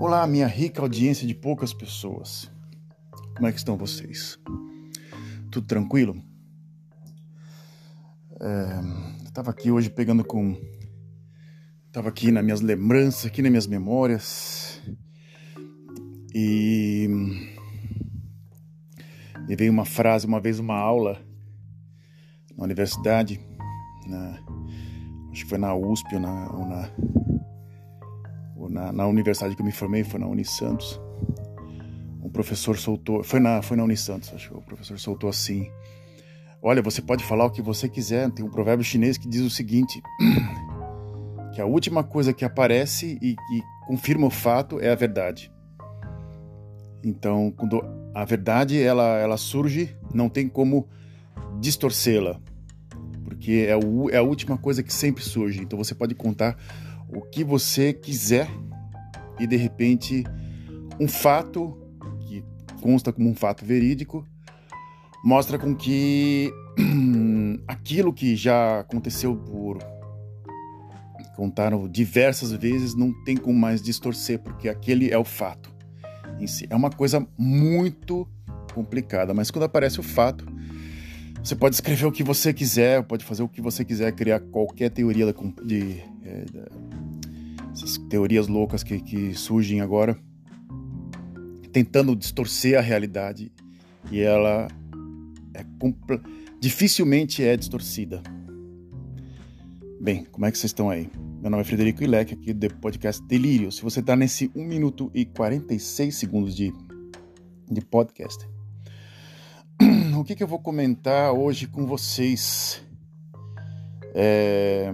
Olá, minha rica audiência de poucas pessoas. Como é que estão vocês? Tudo tranquilo? É, Estava aqui hoje pegando com. Estava aqui nas minhas lembranças, aqui nas minhas memórias. E. Me veio uma frase, uma vez, uma aula na universidade, na, acho que foi na USP ou na, ou na na, na, universidade que eu me formei, foi na Unisantos. Um professor soltou, foi na, foi na Unisantos, acho que o professor soltou assim: Olha, você pode falar o que você quiser. Tem um provérbio chinês que diz o seguinte: que a última coisa que aparece e que confirma o fato é a verdade. Então, quando a verdade ela, ela surge, não tem como distorcê-la, porque é, o, é a última coisa que sempre surge. Então, você pode contar o que você quiser e de repente um fato que consta como um fato verídico mostra com que aquilo que já aconteceu por contaram diversas vezes não tem como mais distorcer porque aquele é o fato em si. É uma coisa muito complicada, mas quando aparece o fato, você pode escrever o que você quiser, pode fazer o que você quiser, criar qualquer teoria de, de, é, de essas teorias loucas que, que surgem agora, tentando distorcer a realidade e ela é dificilmente é distorcida. Bem, como é que vocês estão aí? Meu nome é Frederico Ilec, aqui do podcast Delírio. Se você está nesse 1 minuto e 46 segundos de, de podcast, o que, que eu vou comentar hoje com vocês? É,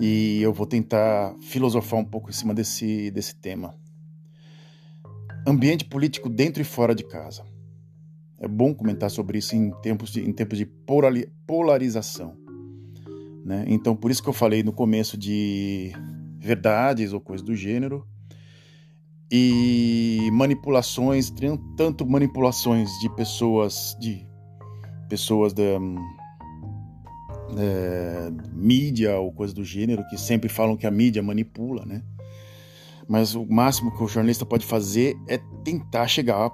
e eu vou tentar filosofar um pouco em cima desse, desse tema. Ambiente político dentro e fora de casa. É bom comentar sobre isso em tempos de, em tempos de polarização. Né? Então, por isso que eu falei no começo de verdades ou coisas do gênero e manipulações, tanto manipulações de pessoas, de pessoas da, é, mídia ou coisa do gênero, que sempre falam que a mídia manipula, né? Mas o máximo que o jornalista pode fazer é tentar chegar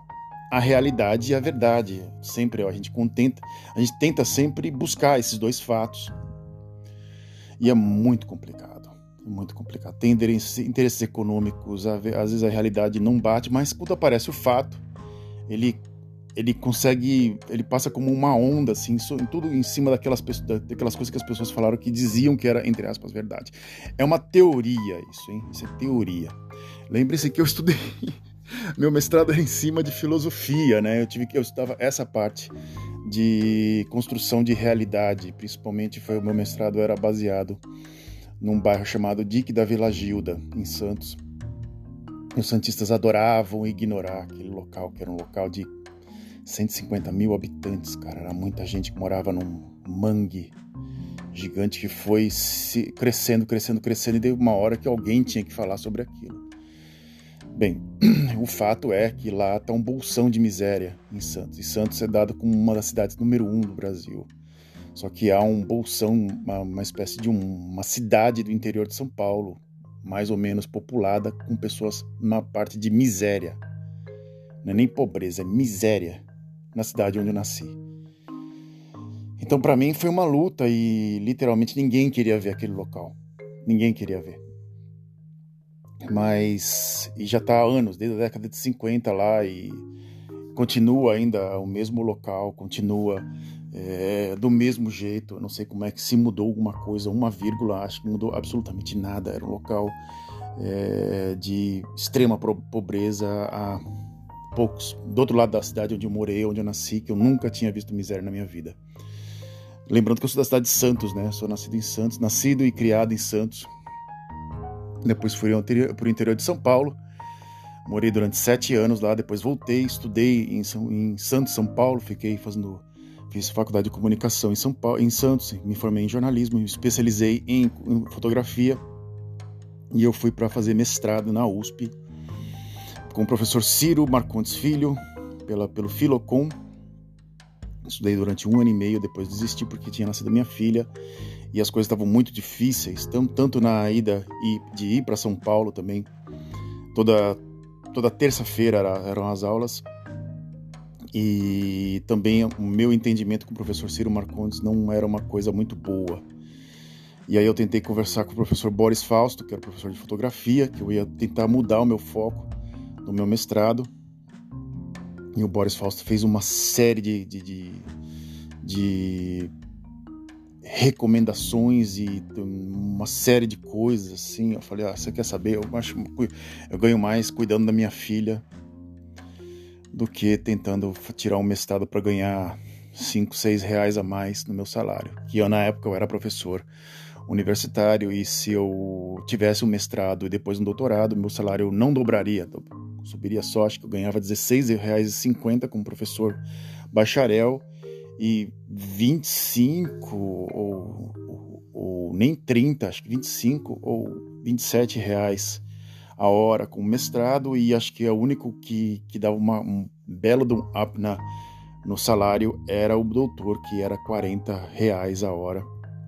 à realidade e à verdade. Sempre a gente contenta, a gente tenta sempre buscar esses dois fatos. E é muito complicado, muito complicado. Tem interesses econômicos, às vezes a realidade não bate, mas quando aparece o fato, ele ele consegue, ele passa como uma onda, assim, tudo em cima daquelas, daquelas coisas que as pessoas falaram que diziam que era, entre aspas, verdade. É uma teoria isso, hein? Isso é teoria. Lembre-se que eu estudei, meu mestrado era em cima de filosofia, né? Eu tive que, eu estudava essa parte de construção de realidade, principalmente foi o meu mestrado era baseado num bairro chamado Dique da Vila Gilda, em Santos. Os santistas adoravam ignorar aquele local, que era um local de 150 mil habitantes, cara. Era muita gente que morava num mangue gigante que foi se crescendo, crescendo, crescendo, e deu uma hora que alguém tinha que falar sobre aquilo. Bem, o fato é que lá está um bolsão de miséria em Santos. E Santos é dado como uma das cidades número um do Brasil. Só que há um bolsão, uma, uma espécie de um, uma cidade do interior de São Paulo, mais ou menos populada, com pessoas na parte de miséria. Não é nem pobreza, é miséria na cidade onde eu nasci. Então, para mim, foi uma luta e literalmente ninguém queria ver aquele local. Ninguém queria ver. Mas. E já está há anos, desde a década de 50 lá, e continua ainda o mesmo local, continua é, do mesmo jeito. Eu não sei como é que se mudou alguma coisa, uma vírgula, acho que mudou absolutamente nada. Era um local é, de extrema pobreza a poucos, do outro lado da cidade onde eu morei, onde eu nasci, que eu nunca tinha visto miséria na minha vida. Lembrando que eu sou da cidade de Santos, né? Sou nascido em Santos, nascido e criado em Santos. Depois fui para o interior de São Paulo. Morei durante sete anos lá, depois voltei, estudei em, São, em Santos, São Paulo, fiquei fazendo, fiz faculdade de comunicação em São Paulo, em Santos, me formei em jornalismo, me especializei em, em fotografia e eu fui para fazer mestrado na USP com o professor Ciro Marcontes Filho, pela, pelo Filocom. Estudei durante um ano e meio, depois desisti porque tinha nascido minha filha e as coisas estavam muito difíceis, tanto, tanto na ida e de ir para São Paulo também, toda toda terça-feira eram as aulas e também o meu entendimento com o professor Ciro Marcondes não era uma coisa muito boa. E aí eu tentei conversar com o professor Boris Fausto, que era professor de fotografia, que eu ia tentar mudar o meu foco no meu mestrado. E o Boris Fausto fez uma série de, de, de, de recomendações e uma série de coisas assim. Eu falei, ah, você quer saber? Eu acho eu ganho mais cuidando da minha filha do que tentando tirar um mestrado para ganhar 5, 6 reais a mais no meu salário. Que eu, na época eu era professor universitário e se eu tivesse um mestrado e depois um doutorado, meu salário não dobraria, subiria só, acho que eu ganhava R$16,50 como professor bacharel e 25 ou, ou, ou, nem 30, acho que 25 ou 27 reais a hora com mestrado e acho que é o único que, que dava uma, um belo up na, no salário era o doutor, que era 40 reais a hora.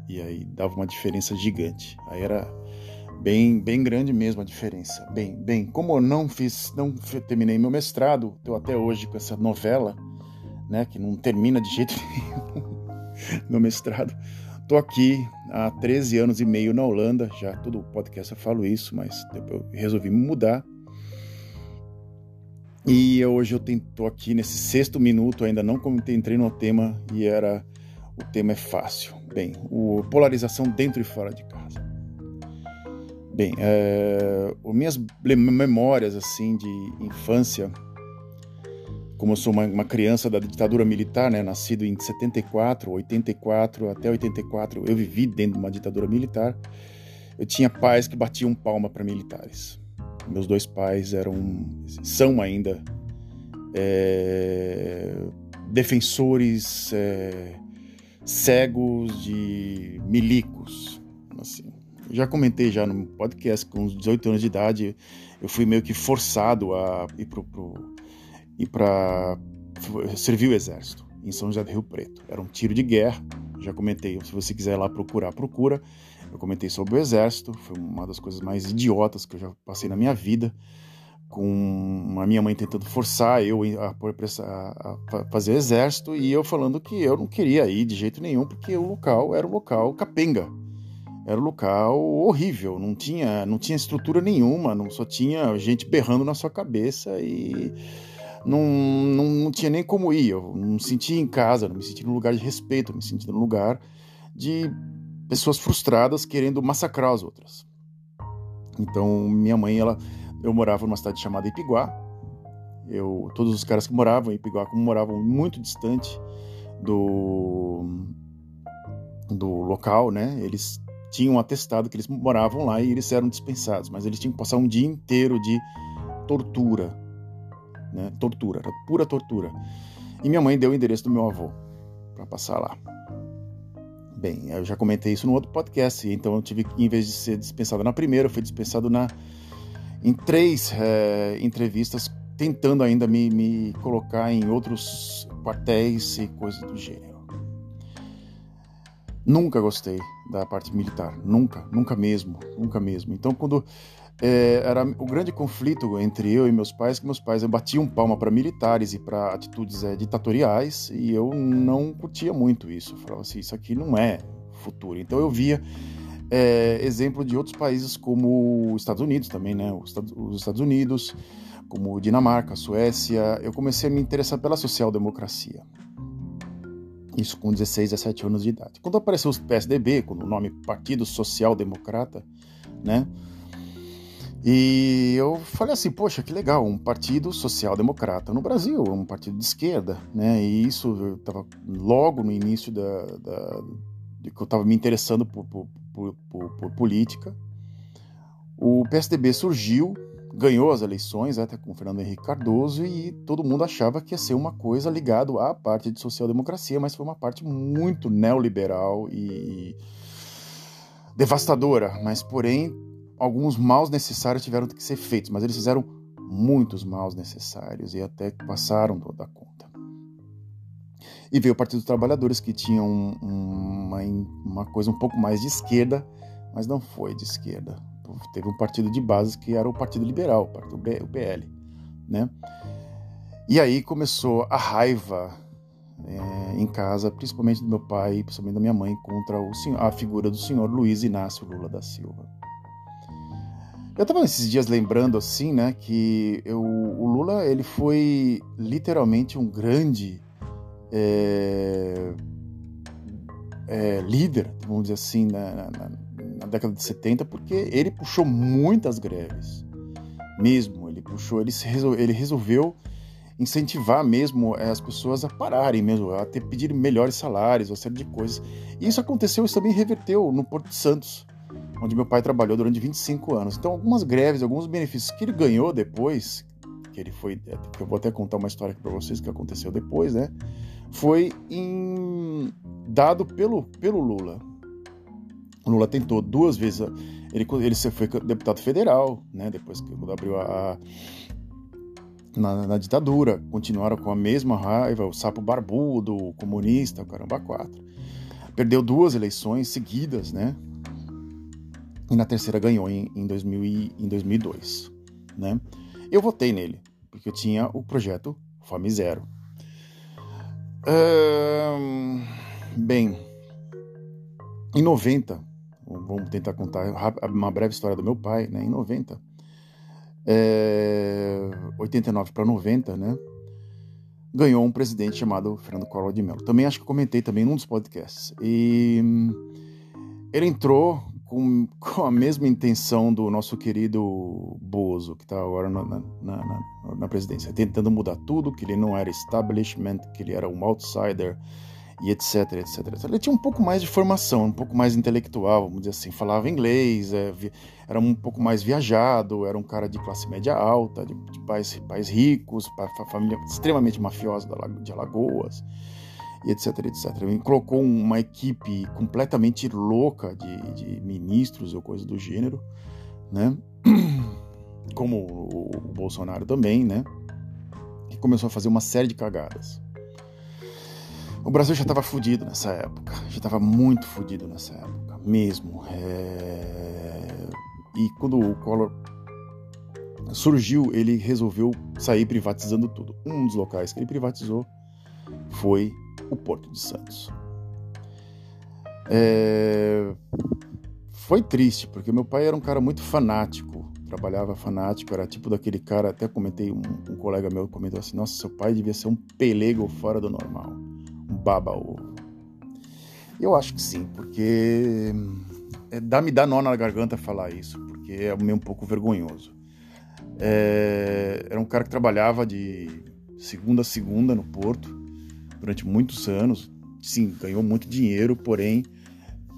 E aí dava uma diferença gigante. Aí era bem, bem grande mesmo a diferença. Bem, bem, como eu não fiz, não terminei meu mestrado, estou até hoje com essa novela, né, que não termina de jeito nenhum meu mestrado. Tô aqui há 13 anos e meio na Holanda, já todo podcast eu falo isso, mas eu resolvi mudar. E hoje eu estou aqui nesse sexto minuto, ainda não entrei no tema e era o tema é fácil. Bem, o polarização dentro e fora de casa. Bem, é, minhas memórias assim de infância como eu sou uma, uma, criança da ditadura militar, né, nascido em 74, 84 até 84, eu vivi dentro de uma ditadura militar. Eu tinha pais que batiam palma para militares. Meus dois pais eram, são ainda é, defensores é, cegos de milicos, assim. Já comentei já no podcast, com uns 18 anos de idade, eu fui meio que forçado a ir para servir o exército em São José do Rio Preto. Era um tiro de guerra, já comentei, se você quiser ir lá procurar, procura. Eu comentei sobre o exército, foi uma das coisas mais idiotas que eu já passei na minha vida, com a minha mãe tentando forçar eu a, a, a fazer exército e eu falando que eu não queria ir de jeito nenhum, porque o local era um local capenga. Era um local horrível, não tinha, não tinha estrutura nenhuma, não só tinha gente berrando na sua cabeça e não, não, não, tinha nem como ir. Eu não me sentia em casa, não me sentia num lugar de respeito, me sentia num lugar de pessoas frustradas querendo massacrar as outras. Então, minha mãe, ela, eu morava numa cidade chamada Ipiguá. Eu, todos os caras que moravam em Ipiguá, como moravam muito distante do, do local, né? Eles tinham atestado que eles moravam lá e eles eram dispensados, mas eles tinham que passar um dia inteiro de tortura né? Tortura, era pura tortura. E minha mãe deu o endereço do meu avô para passar lá. Bem, eu já comentei isso no outro podcast, então eu tive que, em vez de ser dispensado na primeira, eu fui dispensado na, em três é, entrevistas, tentando ainda me, me colocar em outros quartéis e coisas do gênero. Nunca gostei da parte militar, nunca, nunca mesmo, nunca mesmo. Então, quando é, era o grande conflito entre eu e meus pais, que meus pais batiam palma para militares e para atitudes é, ditatoriais, e eu não curtia muito isso. Eu falava assim, isso aqui não é futuro. Então eu via é, exemplo de outros países como os Estados Unidos também, né? Os Estados Unidos, como Dinamarca, Suécia. Eu comecei a me interessar pela social-democracia. Isso com 16, 17 anos de idade. Quando apareceu o PSDB, com o nome Partido Social Democrata, né? E eu falei assim, poxa, que legal, um partido social-democrata no Brasil, um partido de esquerda, né? E isso estava logo no início da, da de que eu estava me interessando por, por, por, por, política. O PSDB surgiu, ganhou as eleições, até com Fernando Henrique Cardoso, e todo mundo achava que ia ser uma coisa ligada à parte de social-democracia, mas foi uma parte muito neoliberal e devastadora, mas porém alguns maus necessários tiveram que ser feitos, mas eles fizeram muitos maus necessários e até passaram toda a conta. E veio o Partido dos Trabalhadores, que tinha um, uma, uma coisa um pouco mais de esquerda, mas não foi de esquerda. Teve um partido de base que era o Partido Liberal, o PL, né? E aí começou a raiva é, em casa, principalmente do meu pai, principalmente da minha mãe, contra o a figura do senhor Luiz Inácio Lula da Silva. Eu estava esses dias lembrando assim, né, que eu, o Lula ele foi literalmente um grande é, é, líder, vamos dizer assim, na, na, na, década de 70, porque ele puxou muitas greves, mesmo. Ele puxou, ele, resol, ele resolveu incentivar mesmo é, as pessoas a pararem mesmo, a ter, pedir melhores salários, uma série de coisas. E isso aconteceu, isso também reverteu no Porto de Santos onde meu pai trabalhou durante 25 anos. Então, algumas greves, alguns benefícios que ele ganhou depois, que ele foi, é, que eu vou até contar uma história aqui para vocês que aconteceu depois, né? Foi em, dado pelo, pelo Lula. O Lula tentou duas vezes, ele, ele foi deputado federal, né? Depois que abriu a, a na, na, ditadura, continuaram com a mesma raiva, o sapo barbudo, o comunista, o caramba quatro. Perdeu duas eleições seguidas, né? e na terceira ganhou em, em, 2000 e, em 2002. Né? Eu votei nele, porque eu tinha o projeto Fome Zero. bem, em 90, vamos tentar contar uma breve história do meu pai, né? Em 90, é, 89 para 90, né? Ganhou um presidente chamado Fernando Collor de Mello. Também acho que comentei também num dos podcasts. E ele entrou com, com a mesma intenção do nosso querido Bozo, que está agora na, na, na, na, presidência, tentando mudar tudo, que ele não era establishment, que ele era um outsider, e etc, etc, etc. Ele tinha um pouco mais de formação, um pouco mais intelectual, vamos dizer assim, falava inglês, é, era um pouco mais viajado, era um cara de classe média alta, de, de pais, pais ricos, família extremamente mafiosa de Alagoas e etc, etc. Ele colocou uma equipe completamente louca de, de ministros ou coisa do gênero, né? Como o, o Bolsonaro também, né? Que começou a fazer uma série de cagadas. O Brasil já estava fudido nessa época, já estava muito fudido nessa época, mesmo. É... E quando o Collor surgiu, ele resolveu sair privatizando tudo. Um dos locais que ele privatizou foi o Porto de Santos. É... Foi triste, porque meu pai era um cara muito fanático, trabalhava fanático, era tipo daquele cara, até comentei, um, um colega meu comentou assim, nossa, seu pai devia ser um pelego fora do normal, baba-ovo. Eu acho que sim, porque é, dá, me dá nó na garganta falar isso, porque é meio um pouco vergonhoso. É, era um cara que trabalhava de segunda a segunda no Porto, durante muitos anos. Sim, ganhou muito dinheiro, porém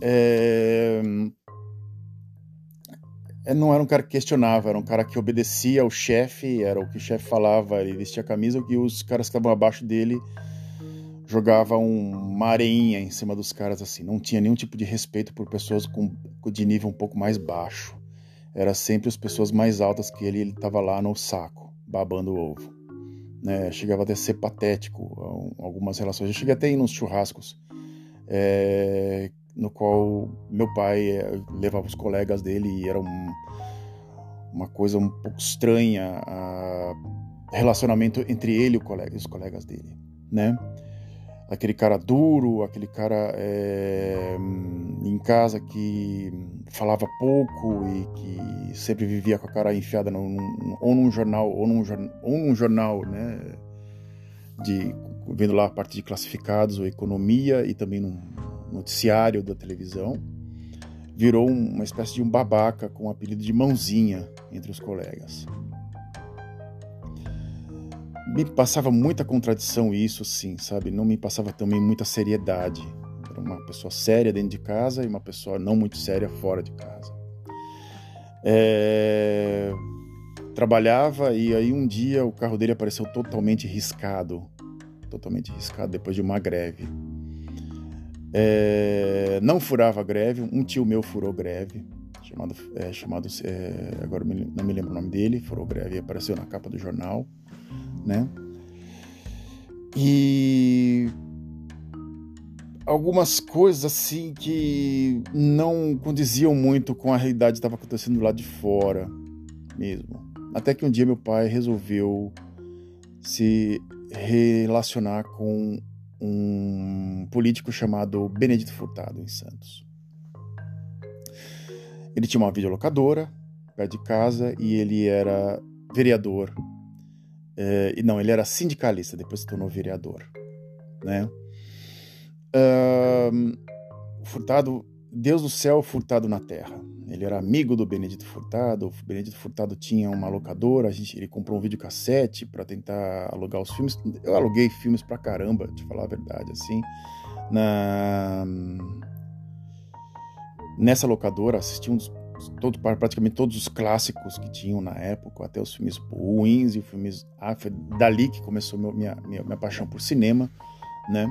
é... não era um cara que questionava, era um cara que obedecia ao chefe, era o que o chefe falava, ele vestia a camisa, que os caras que estavam abaixo dele jogavam uma areinha em cima dos caras assim. Não tinha nenhum tipo de respeito por pessoas com, de nível um pouco mais baixo. Era sempre as pessoas mais altas que ele, ele tava lá no saco, babando o ovo né? Chegava até a ser patético algumas relações. Eu cheguei até a ir nos churrascos, é, no qual meu pai é, levava os colegas dele e era um, uma coisa um pouco estranha, a relacionamento entre ele e, os colegas dele, né? Aquele cara duro, aquele cara é, em casa que falava pouco e que sempre vivia com a cara enfiada num, ou num jornal ou num, ou num jornal, né, de vendo lá a parte de classificados ou economia e também num noticiário da televisão, virou uma espécie de um babaca com o apelido de mãozinha entre os colegas me passava muita contradição isso, sim, sabe? Não me passava também muita seriedade. Era uma pessoa séria dentro de casa e uma pessoa não muito séria fora de casa. É... Trabalhava e aí um dia o carro dele apareceu totalmente riscado, totalmente riscado depois de uma greve. É... Não furava greve, um tio meu furou greve, chamado, é, chamado é, agora não me lembro o nome dele, furou greve e apareceu na capa do jornal né? E algumas coisas assim que não condiziam muito com a realidade que estava acontecendo lá de fora mesmo. Até que um dia meu pai resolveu se relacionar com um político chamado Benedito Furtado em Santos. Ele tinha uma videolocadora perto de casa e ele era vereador. É, e não, ele era sindicalista, depois se tornou vereador. Né? Uh, Furtado, Deus do céu, Furtado na terra. Ele era amigo do Benedito Furtado. O Benedito Furtado tinha uma locadora, a gente, ele comprou um videocassete para tentar alugar os filmes. Eu aluguei filmes pra caramba, de falar a verdade, assim. Na nessa locadora assisti um dos, todo, praticamente todos os clássicos que tinham na época, até os filmes ruins e filmes. Ah, foi dali que começou minha, minha, minha paixão por cinema, né?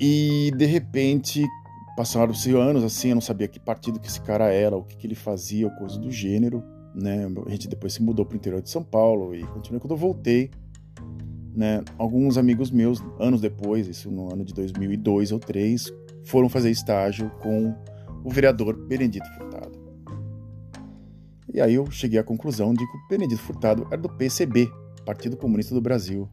E de repente passaram-se anos assim, eu não sabia que partido que esse cara era, o que, que ele fazia, ou coisa do gênero, né? A gente depois se mudou para o interior de São Paulo e continuei quando eu voltei, né? Alguns amigos meus, anos depois, isso no ano de 2002 ou 2003, foram fazer estágio com o vereador Benedito Furtado. E aí eu cheguei à conclusão de que o Benedito Furtado era do PCB, Partido Comunista do Brasil.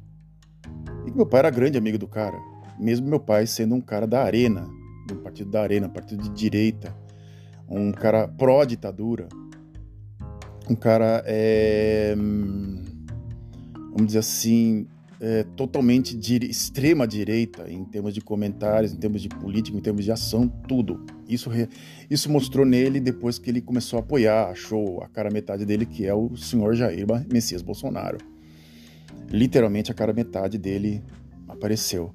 E que meu pai era grande amigo do cara, mesmo meu pai sendo um cara da Arena, do Partido da Arena, partido de direita, um cara pró-ditadura, um cara, é, vamos dizer assim, é, totalmente de extrema direita em termos de comentários, em termos de política, em termos de ação, tudo. Isso, isso mostrou nele depois que ele começou a apoiar, achou a cara metade dele, que é o senhor Jair Messias Bolsonaro. Literalmente a cara metade dele apareceu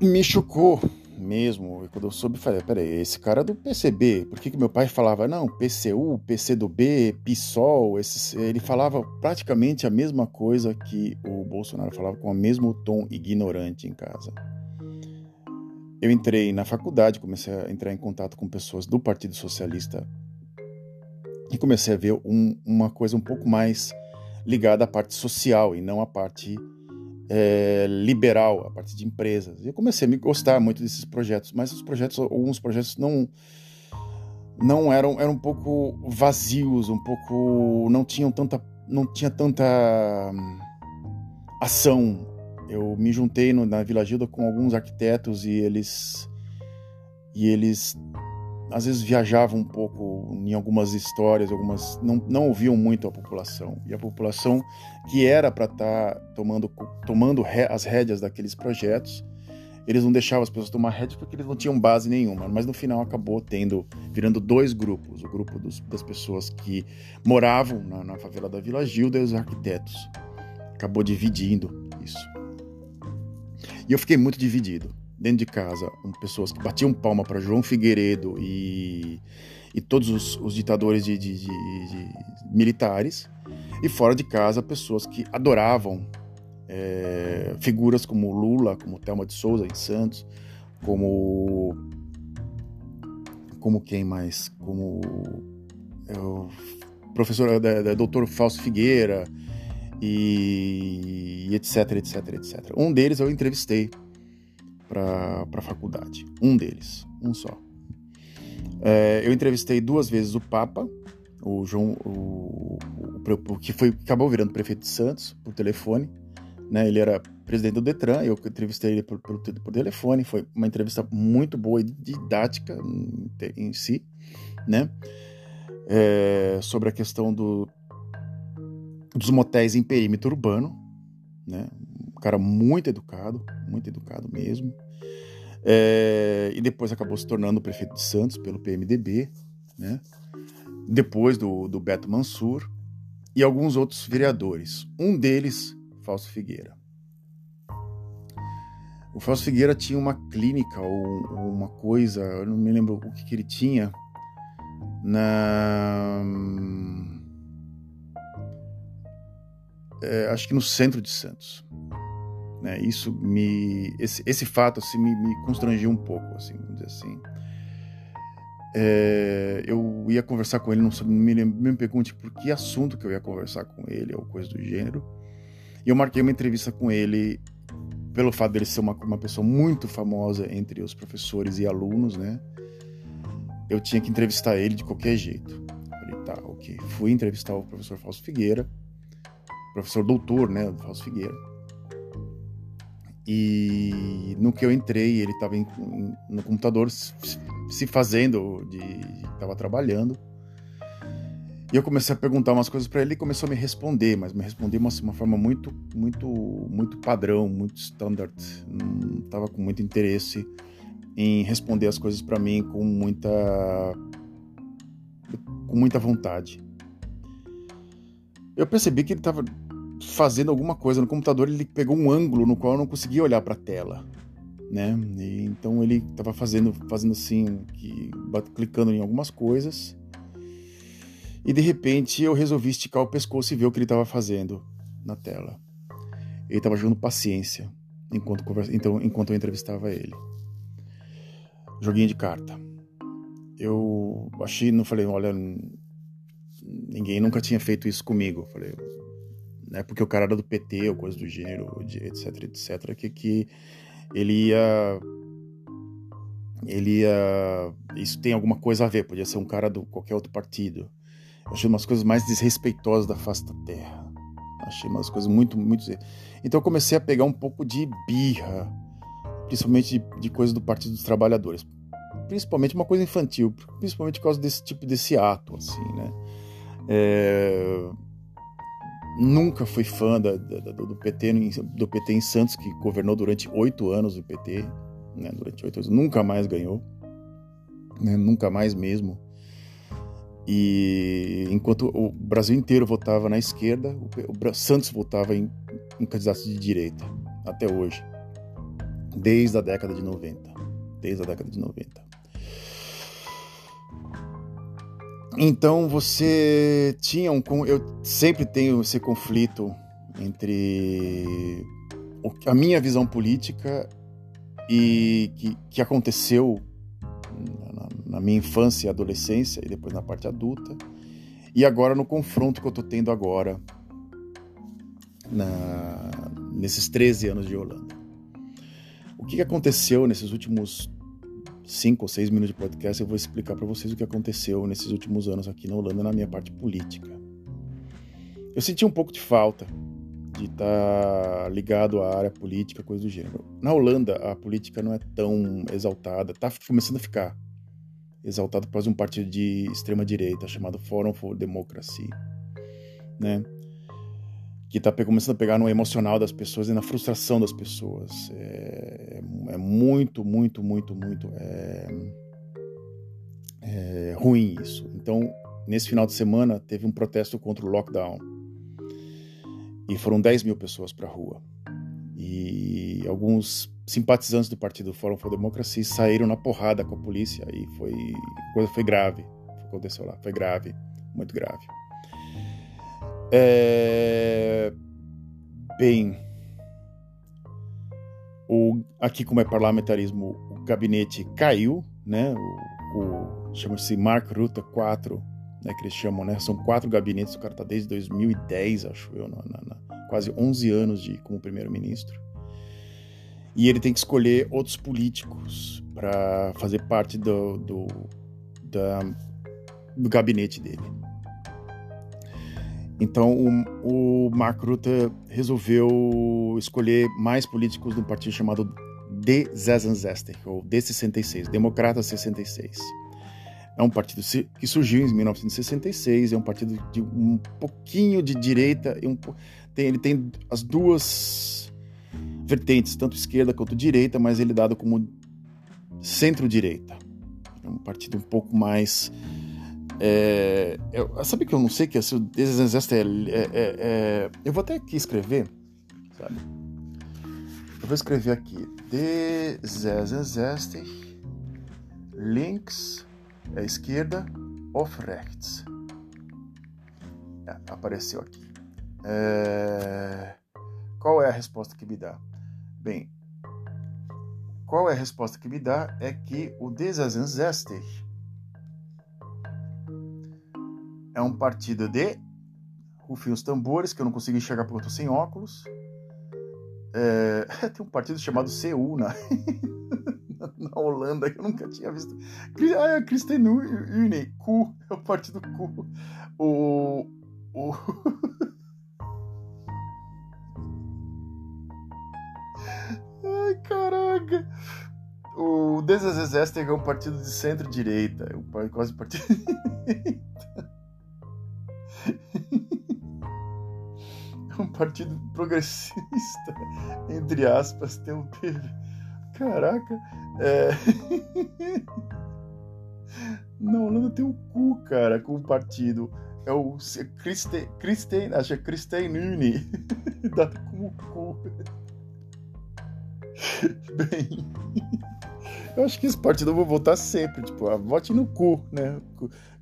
me chocou mesmo. Quando eu soube, falei: peraí, esse cara é do PCB. Por que, que meu pai falava, não, PCU, PCdoB, PSOL? Esses, ele falava praticamente a mesma coisa que o Bolsonaro falava, com o mesmo tom ignorante em casa. Eu entrei na faculdade, comecei a entrar em contato com pessoas do Partido Socialista e comecei a ver um, uma coisa um pouco mais ligada à parte social e não à parte é, liberal, a parte de empresas. E eu comecei a me gostar muito desses projetos, mas os projetos, alguns projetos não não eram eram um pouco vazios, um pouco não tinham tanta não tinha tanta hum, ação. Eu me juntei no, na Vila Gilda com alguns arquitetos e eles e eles às vezes viajavam um pouco em algumas histórias, algumas não, não ouviam muito a população. E a população que era para estar tá tomando, tomando as rédeas daqueles projetos, eles não deixavam as pessoas tomar rédeas porque eles não tinham base nenhuma. Mas no final acabou tendo, virando dois grupos: o grupo dos, das pessoas que moravam na, na favela da Vila Gilda e os arquitetos. Acabou dividindo isso. E eu fiquei muito dividido dentro de casa pessoas que batiam palma para João Figueiredo e, e todos os, os ditadores de, de, de, de, militares, e fora de casa pessoas que adoravam é, figuras como Lula, como Thelma de Souza em Santos, como como quem mais, como é, o professor, é, é, doutor Fausto Figueira e, e etc, etc, etc. Um deles eu entrevistei para a faculdade. Um deles, um só. É, eu entrevistei duas vezes o Papa, o João, o, o, o, que foi acabou virando prefeito de Santos por telefone. Né? Ele era presidente do Detran, eu entrevistei ele por, por, por telefone. Foi uma entrevista muito boa e didática em, em si, né? É, sobre a questão do, dos motéis em perímetro urbano, né? Cara muito educado, muito educado mesmo. É, e depois acabou se tornando prefeito de Santos pelo PMDB, né? Depois do, do Beto Mansur e alguns outros vereadores. Um deles, Fausto Figueira. O Fausto Figueira tinha uma clínica ou, ou uma coisa, eu não me lembro o que, que ele tinha, na é, acho que no centro de Santos. Né? Isso me, esse, esse fato assim, me, me constrangiu um pouco, assim, vamos dizer assim. É, eu ia conversar com ele, não me, me pergunte por que assunto que eu ia conversar com ele ou coisa do gênero. E eu marquei uma entrevista com ele pelo fato dele ser uma, uma pessoa muito famosa entre os professores e alunos, né? Eu tinha que entrevistar ele de qualquer jeito. Falei, tá, ok. Fui entrevistar o professor Fausto Figueira, professor doutor, né, do Fausto Figueira. E no que eu entrei, ele estava no computador se fazendo, estava trabalhando. E eu comecei a perguntar umas coisas para ele e começou a me responder, mas me respondeu de uma, uma forma muito, muito, muito padrão, muito standard. Não estava com muito interesse em responder as coisas para mim com muita, com muita vontade. Eu percebi que ele estava fazendo alguma coisa no computador, ele pegou um ângulo no qual eu não conseguia olhar para a tela, né? E, então ele estava fazendo, fazendo assim, que, clicando em algumas coisas e de repente eu resolvi esticar o pescoço e ver o que ele estava fazendo na tela. Ele estava jogando paciência enquanto, conversa... então, enquanto eu entrevistava ele. Joguinho de carta. Eu achei, não falei, olha, ninguém nunca tinha feito isso comigo. Falei, não é porque o cara era do PT ou coisa do gênero, etc, etc, que, que ele ia ele ia isso tem alguma coisa a ver, podia ser um cara do qualquer outro partido. Achei umas coisas mais desrespeitosas da face da terra. Achei umas coisas muito, muito. Então eu comecei a pegar um pouco de birra, principalmente de, de coisas do Partido dos Trabalhadores. Principalmente uma coisa infantil, principalmente por causa desse tipo desse ato, assim, né? É... Nunca fui fã da, da, do, PT, do PT em Santos, que governou durante oito anos o PT, né? Durante oito anos, nunca mais ganhou, né? Nunca mais mesmo. E enquanto o Brasil inteiro votava na esquerda, o, Santos votava em, em candidatos de direita, até hoje. Desde a década de 90. Desde a década de 90. Então você tinha um. Eu sempre tenho esse conflito entre a minha visão política e que, que aconteceu na minha infância e adolescência e depois na parte adulta, e agora no confronto que eu estou tendo agora na, nesses 13 anos de Holanda. O que aconteceu nesses últimos 5 ou 6 minutos de podcast? Eu vou explicar para vocês o que aconteceu nesses últimos anos aqui na Holanda na minha parte política. Eu senti um pouco de falta de estar tá ligado à área política, coisa do gênero. Na Holanda, a política não é tão exaltada, está começando a ficar exaltado por um partido de extrema direita chamado Forum for Democracy, né? Que está começando a pegar no emocional das pessoas e na frustração das pessoas. É, é muito, muito, muito, muito é, é ruim isso. Então, nesse final de semana, teve um protesto contra o lockdown. E foram 10 mil pessoas para a rua. E alguns simpatizantes do partido Fórum for Democracy saíram na porrada com a polícia e foi coisa foi grave aconteceu lá foi grave muito grave é... bem o aqui como é parlamentarismo o gabinete caiu né? O, o chama-se Mark Rutte 4 né que eles chamam né? São quatro gabinetes o cara tá desde 2010 acho eu na, na quase 11 anos de como primeiro-ministro. E ele tem que escolher outros políticos para fazer parte do, do, da, do gabinete dele. Então o, o Mark Rutte resolveu escolher mais políticos de um partido chamado D66, ou D66, Democrata 66. É um partido que surgiu em 1966, é um partido de um pouquinho de direita, um, tem, ele tem as duas vertentes, tanto esquerda quanto direita, mas ele é dado como centro-direita. É um partido um pouco mais. É, eu, sabe que eu não sei que esse exército é, é, é, é, Eu vou até aqui escrever, sabe? Eu vou escrever aqui. Desexército links é esquerda of rechts. É, apareceu aqui. É, qual é a resposta que me dá? Bem, qual é a resposta que me dá? É que o Desazenzester é um partido de rufem os tambores, que eu não consigo enxergar porque eu estou sem óculos. É, tem um partido chamado CU na, na Holanda que eu nunca tinha visto. Ah, é Christen Uni, Q, é o partido Q. O. o Ai, caraca! O Desasesester é um partido de centro-direita, é quase partido partido progressista, entre aspas, tem um teve. Caraca, é. Na Holanda tem um cu, cara, com o partido. É o Christen, acho que é Christen Uni, dado como cu. Bem, eu acho que esse partido eu vou votar sempre, tipo, ah, vote no cu, né?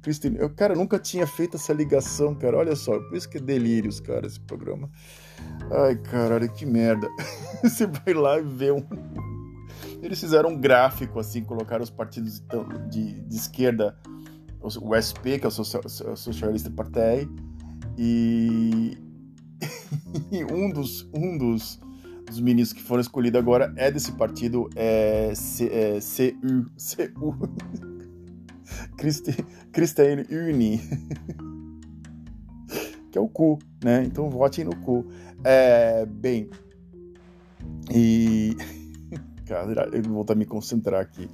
Christine, eu, cara, nunca tinha feito essa ligação, cara, olha só, por isso que é delírios, cara, esse programa. Ai, caralho, que merda. Você vai lá e vê um... Eles fizeram um gráfico, assim, colocaram os partidos de, de esquerda, o SP, que é o Socialista Partei, e... e um dos... Um dos dos ministros que foram escolhidos agora é desse partido é, C, é, CU, CU Christian Uni, que é o cu, né? Então votem no cu. É, bem, e. Cara, eu vou voltar a me concentrar aqui.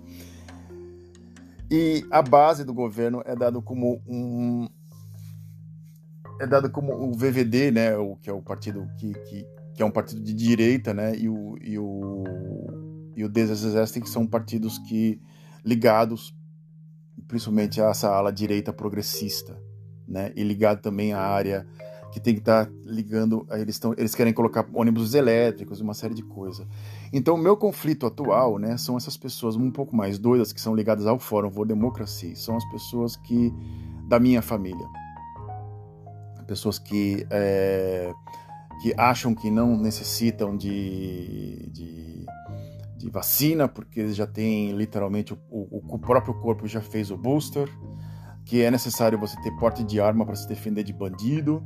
E a base do governo é dado como um. É dado como o VVD, né? O, que é o partido que, que, que é um partido de direita, né? E o, e o, e o que são partidos que ligados principalmente essa ala direita progressista, né? E ligado também à área que tem que estar tá ligando, eles estão, eles querem colocar ônibus elétricos, uma série de coisas. Então, o meu conflito atual, né, são essas pessoas um pouco mais doidas que são ligadas ao Fórum For Democracy, são as pessoas que da minha família, pessoas que é, que acham que não necessitam de, de, de vacina, porque eles já têm literalmente o, o, o, próprio corpo já fez o booster, que é necessário você ter porte de arma para se defender de bandido,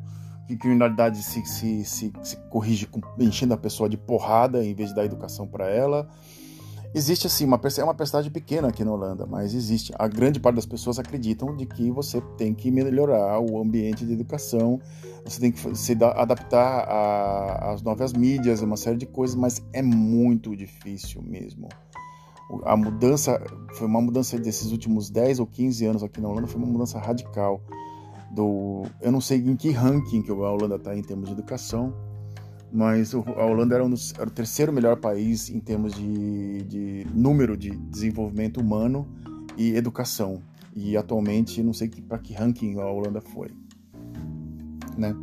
que criminalidade se, se, se, se corrige com, enchendo a pessoa de porrada em vez de dar educação para ela. Existe assim, uma, é uma percentagem pequena aqui na Holanda, mas existe. A grande parte das pessoas acreditam de que você tem que melhorar o ambiente de educação, você tem que se adaptar às novas mídias, uma série de coisas, mas é muito difícil mesmo. A mudança foi uma mudança desses últimos 10 ou 15 anos aqui na Holanda, foi uma mudança radical. Do, eu não sei em que ranking que a Holanda está em termos de educação, mas a Holanda era, um dos, era, o terceiro melhor país em termos de, de, número de desenvolvimento humano e educação. E atualmente não sei para que ranking a Holanda foi, né?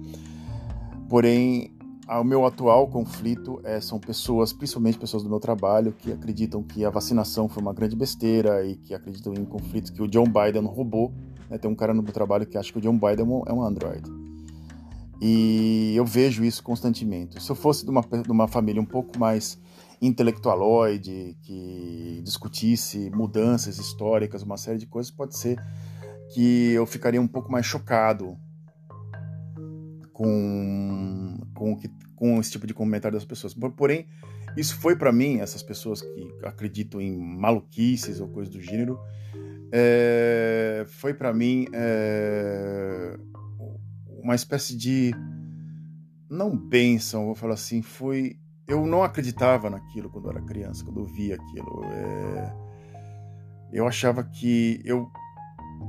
Porém, o meu atual conflito é, são pessoas, principalmente pessoas do meu trabalho, que acreditam que a vacinação foi uma grande besteira e que acreditam em conflitos que o John Biden roubou. Né? Tem um cara no meu trabalho que acha que o John Biden é um android. E eu vejo isso constantemente. Se eu fosse de uma, de uma família um pouco mais intelectualoide, que discutisse mudanças históricas, uma série de coisas, pode ser que eu ficaria um pouco mais chocado com, com, com esse tipo de comentário das pessoas. Porém, isso foi para mim, essas pessoas que acreditam em maluquices ou coisas do gênero, é, foi para mim é, uma espécie de não bênção, vou falar assim, foi eu não acreditava naquilo quando eu era criança, quando eu via aquilo. É, eu achava que eu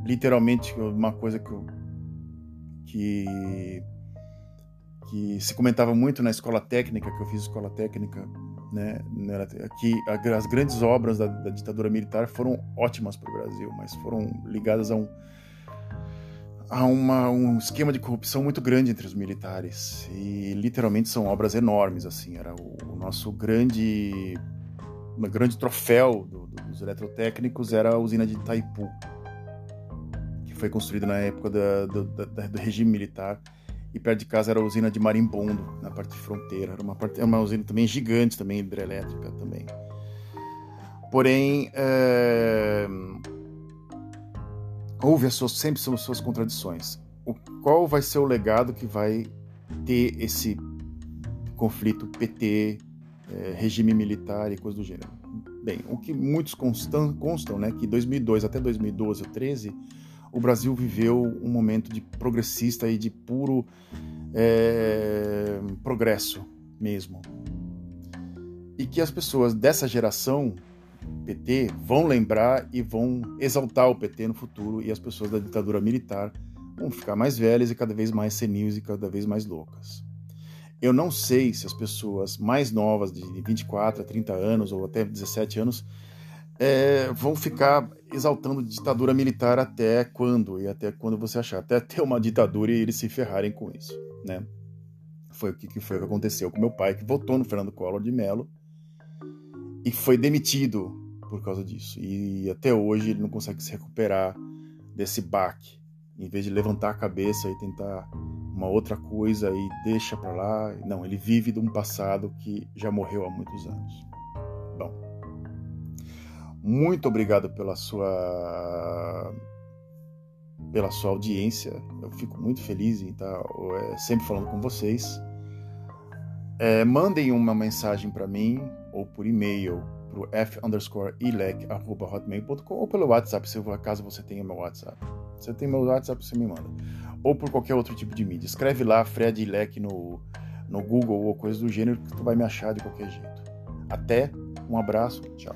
literalmente uma coisa que eu, que que se comentava muito na escola técnica que eu fiz escola técnica né que as grandes obras da, da ditadura militar foram ótimas para o Brasil mas foram ligadas a um há uma, um esquema de corrupção muito grande entre os militares. E literalmente são obras enormes assim. Era o, o nosso grande um grande troféu do, do, dos eletrotécnicos era a usina de Itaipu que foi construída na época da, do, da, do regime militar. E perto de casa era a usina de Marimbondo na parte de fronteira. Era uma parte é uma usina também gigante também hidrelétrica também. Porém é houve as suas, sempre são as suas contradições. O, qual vai ser o legado que vai ter esse conflito PT é, regime militar e coisas do gênero. Bem, o que muitos constam, constam, né, que 2002 até 2012 ou 13, o Brasil viveu um momento de progressista e de puro é, progresso mesmo. E que as pessoas dessa geração PT vão lembrar e vão exaltar o PT no futuro e as pessoas da ditadura militar vão ficar mais velhas e cada vez mais senis e cada vez mais loucas. Eu não sei se as pessoas mais novas, de 24 a 30 anos ou até 17 anos, é, vão ficar exaltando ditadura militar até quando e até quando você achar, até ter uma ditadura e eles se ferrarem com isso, né? Foi o que, que foi que aconteceu com meu pai, que votou no Fernando Collor de Mello e foi demitido por causa disso. E até hoje ele não consegue se recuperar desse baque. Em vez de levantar a cabeça e tentar uma outra coisa e deixa para lá, não, ele vive de um passado que já morreu há muitos anos. Bom, muito obrigado pela sua pela sua audiência. Eu fico muito feliz em estar é, sempre falando com vocês. É, mandem uma mensagem para mim ou por e-mail para o f underscore ou pelo WhatsApp, se caso você tenha meu WhatsApp. Você tem meu WhatsApp, você me manda. Ou por qualquer outro tipo de mídia. Escreve lá Fred Ilec no, no Google ou coisa do gênero que tu vai me achar de qualquer jeito. Até, um abraço, tchau.